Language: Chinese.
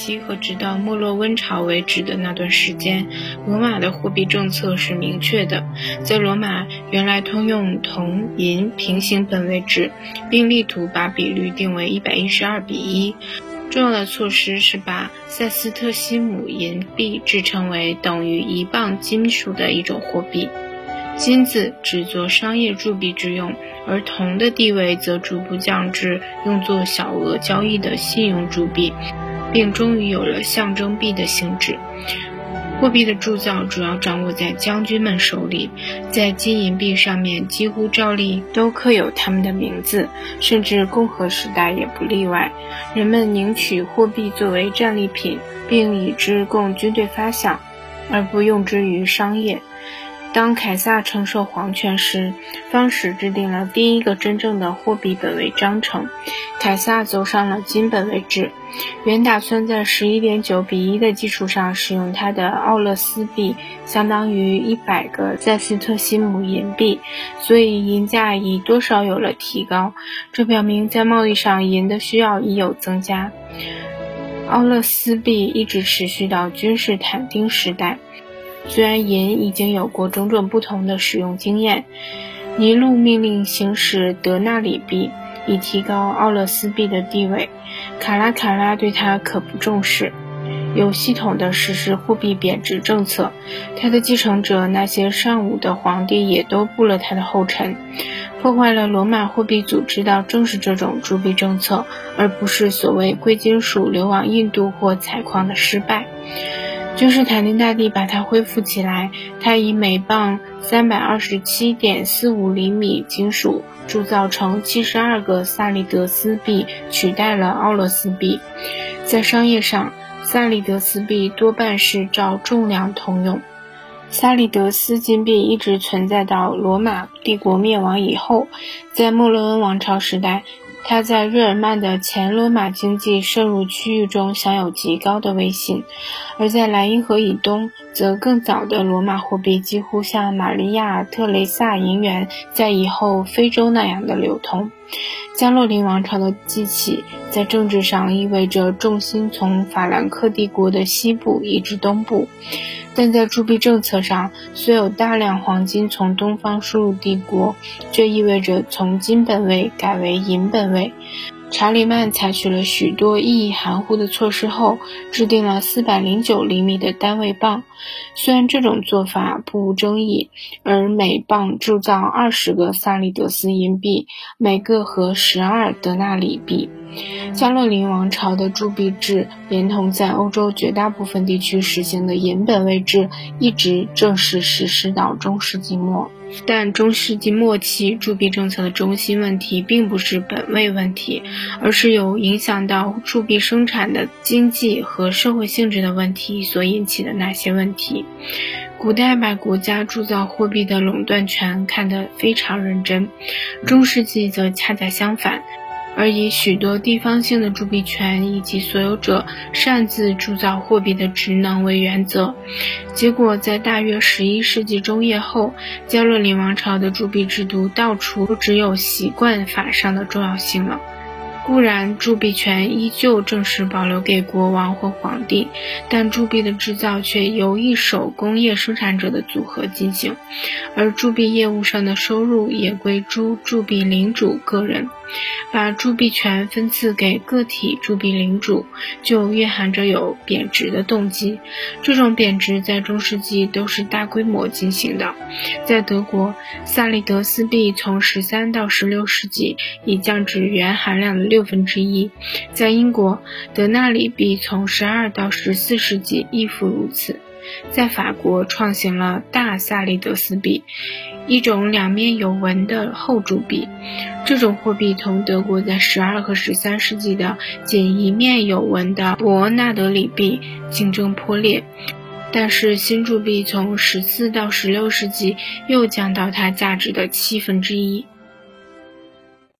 期和直到没落温潮为止的那段时间，罗马的货币政策是明确的。在罗马，原来通用铜银平行本位制，并力图把比率定为一百一十二比一。重要的措施是把塞斯特西姆银币制成为等于一磅金属的一种货币。金子只做商业铸币之用，而铜的地位则逐步降至用作小额交易的信用铸币，并终于有了象征币的性质。货币的铸造主要掌握在将军们手里，在金银币上面几乎照例都刻有他们的名字，甚至共和时代也不例外。人们宁取货币作为战利品，并以之供军队发饷，而不用之于商业。当凯撒承受皇权时，方始制定了第一个真正的货币本位章程。凯撒走上了金本位制，原打算在十一点九比一的基础上使用他的奥勒斯币，相当于一百个塞斯特西姆银币，所以银价已多少有了提高。这表明在贸易上银的需要已有增加。奥勒斯币一直持续到君士坦丁时代。虽然银已经有过种种不同的使用经验，尼禄命令行使德纳里币，以提高奥勒斯币的地位。卡拉卡拉对他可不重视，有系统的实施货币贬值政策。他的继承者那些尚武的皇帝也都步了他的后尘。破坏了罗马货币组织的正是这种铸币政策，而不是所谓贵金属流往印度或采矿的失败。君士坦丁大帝把它恢复起来，他以每磅三百二十七点四五厘米金属铸造成七十二个萨利德斯币，取代了奥勒斯币。在商业上，萨利德斯币多半是照重量通用。萨利德斯金币一直存在到罗马帝国灭亡以后，在莫洛恩王朝时代。他在日耳曼的前罗马经济渗入区域中享有极高的威信，而在莱茵河以东，则更早的罗马货币几乎像玛利亚特雷萨银元在以后非洲那样的流通。加洛林王朝的继起，在政治上意味着重心从法兰克帝国的西部移至东部。但在铸币政策上，虽有大量黄金从东方输入帝国，却意味着从金本位改为银本位。查理曼采取了许多意义含糊的措施后，制定了四百零九厘米的单位磅。虽然这种做法不无争议，而每磅铸造二十个萨利德斯银币，每个和十二德纳里币。加洛林王朝的铸币制，连同在欧洲绝大部分地区实行的银本位制，一直正式实施到中世纪末。但中世纪末期铸币政策的中心问题，并不是本位问题，而是由影响到铸币生产的经济和社会性质的问题所引起的那些问题。古代把国家铸造货币的垄断权看得非常认真，中世纪则恰恰相反。而以许多地方性的铸币权以及所有者擅自铸造货币的职能为原则，结果在大约十一世纪中叶后，加洛林王朝的铸币制度到处都只有习惯法上的重要性了。固然铸币权依旧正式保留给国王或皇帝，但铸币的制造却由一手工业生产者的组合进行，而铸币业务上的收入也归诸铸币领主个人。把铸币权分赐给个体铸币领主，就蕴含着有贬值的动机。这种贬值在中世纪都是大规模进行的。在德国，萨利德斯币从十三到十六世纪已降至原含量的六分之一；在英国，德纳里币从十二到十四世纪亦复如此；在法国，创行了大萨利德斯币。一种两面有纹的厚铸币，这种货币同德国在十二和十三世纪的仅一面有纹的伯纳德里币竞争颇烈。但是新铸币从十四到十六世纪又降到它价值的七分之一。